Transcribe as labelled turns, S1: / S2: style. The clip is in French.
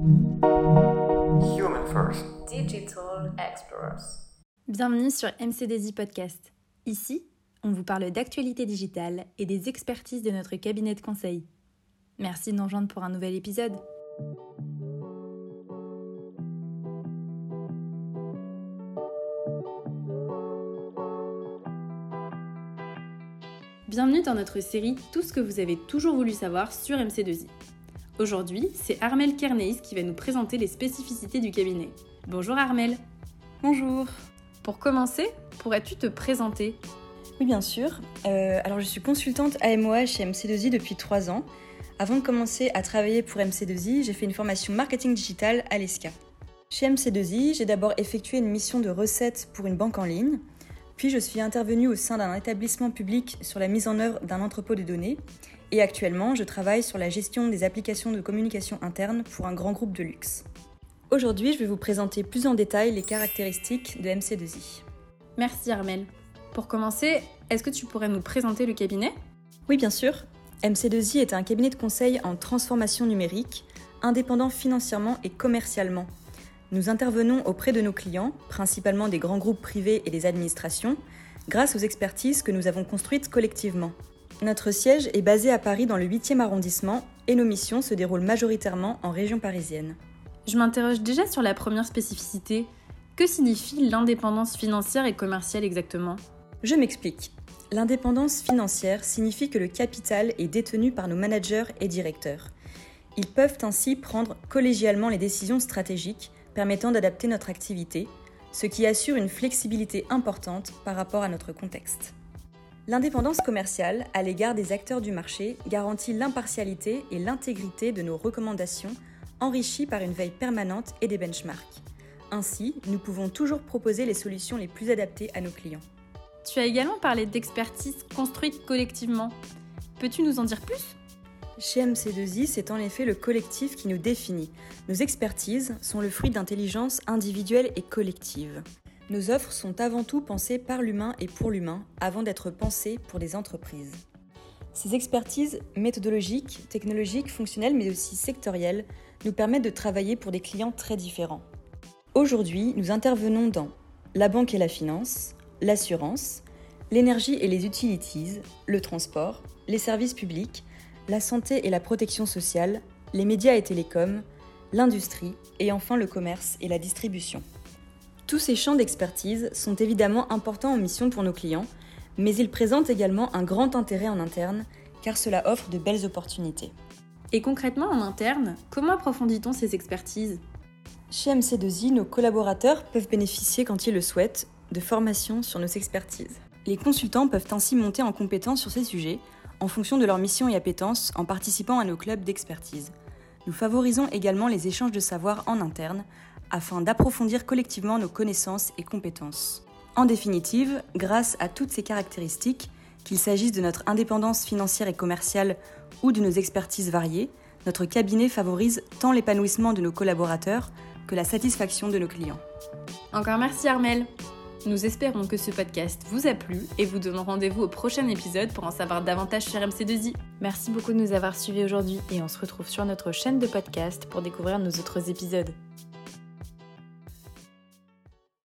S1: Human First.
S2: Digital Explorers.
S3: Bienvenue sur MCDZ Podcast. Ici, on vous parle d'actualité digitale et des expertises de notre cabinet de conseil. Merci de nous rejoindre pour un nouvel épisode. Bienvenue dans notre série Tout ce que vous avez toujours voulu savoir sur MC2I. Aujourd'hui, c'est Armel Kerneis qui va nous présenter les spécificités du cabinet. Bonjour Armel.
S4: Bonjour.
S3: Pour commencer, pourrais-tu te présenter?
S4: Oui, bien sûr. Euh, alors, je suis consultante AMOA chez MC2I depuis 3 ans. Avant de commencer à travailler pour MC2I, j'ai fait une formation marketing digital à l'ESCA. Chez MC2I, j'ai d'abord effectué une mission de recette pour une banque en ligne. Puis je suis intervenue au sein d'un établissement public sur la mise en œuvre d'un entrepôt de données. Et actuellement, je travaille sur la gestion des applications de communication interne pour un grand groupe de luxe. Aujourd'hui, je vais vous présenter plus en détail les caractéristiques de MC2I.
S3: Merci Armel. Pour commencer, est-ce que tu pourrais nous présenter le cabinet?
S4: Oui, bien sûr. MC2I est un cabinet de conseil en transformation numérique, indépendant financièrement et commercialement. Nous intervenons auprès de nos clients, principalement des grands groupes privés et des administrations, grâce aux expertises que nous avons construites collectivement. Notre siège est basé à Paris dans le 8e arrondissement et nos missions se déroulent majoritairement en région parisienne.
S3: Je m'interroge déjà sur la première spécificité. Que signifie l'indépendance financière et commerciale exactement?
S4: Je m'explique. L'indépendance financière signifie que le capital est détenu par nos managers et directeurs. Ils peuvent ainsi prendre collégialement les décisions stratégiques permettant d'adapter notre activité, ce qui assure une flexibilité importante par rapport à notre contexte. L'indépendance commerciale à l'égard des acteurs du marché garantit l'impartialité et l'intégrité de nos recommandations enrichies par une veille permanente et des benchmarks. Ainsi, nous pouvons toujours proposer les solutions les plus adaptées à nos clients.
S3: Tu as également parlé d'expertise construite collectivement. Peux-tu nous en dire plus?
S4: Chez MC2I, c'est en effet le collectif qui nous définit. Nos expertises sont le fruit d'intelligence individuelle et collective. Nos offres sont avant tout pensées par l'humain et pour l'humain, avant d'être pensées pour les entreprises. Ces expertises méthodologiques, technologiques, fonctionnelles, mais aussi sectorielles, nous permettent de travailler pour des clients très différents. Aujourd'hui, nous intervenons dans la banque et la finance, l'assurance, l'énergie et les utilities, le transport, les services publics, la santé et la protection sociale, les médias et télécoms, l'industrie et enfin le commerce et la distribution. Tous ces champs d'expertise sont évidemment importants en mission pour nos clients, mais ils présentent également un grand intérêt en interne car cela offre de belles opportunités.
S3: Et concrètement en interne, comment approfondit-on ces expertises?
S4: Chez MC2I, nos collaborateurs peuvent bénéficier quand ils le souhaitent de formations sur nos expertises. Les consultants peuvent ainsi monter en compétence sur ces sujets en fonction de leur mission et appétence en participant à nos clubs d'expertise. Nous favorisons également les échanges de savoir en interne afin d'approfondir collectivement nos connaissances et compétences. En définitive, grâce à toutes ces caractéristiques, qu'il s'agisse de notre indépendance financière et commerciale ou de nos expertises variées, notre cabinet favorise tant l'épanouissement de nos collaborateurs que la satisfaction de nos clients.
S3: Encore merci Armel nous espérons que ce podcast vous a plu et vous donnons rendez-vous au prochain épisode pour en savoir davantage sur MC2I. Merci beaucoup de nous avoir suivis aujourd'hui et on se retrouve sur notre chaîne de podcast pour découvrir nos autres épisodes.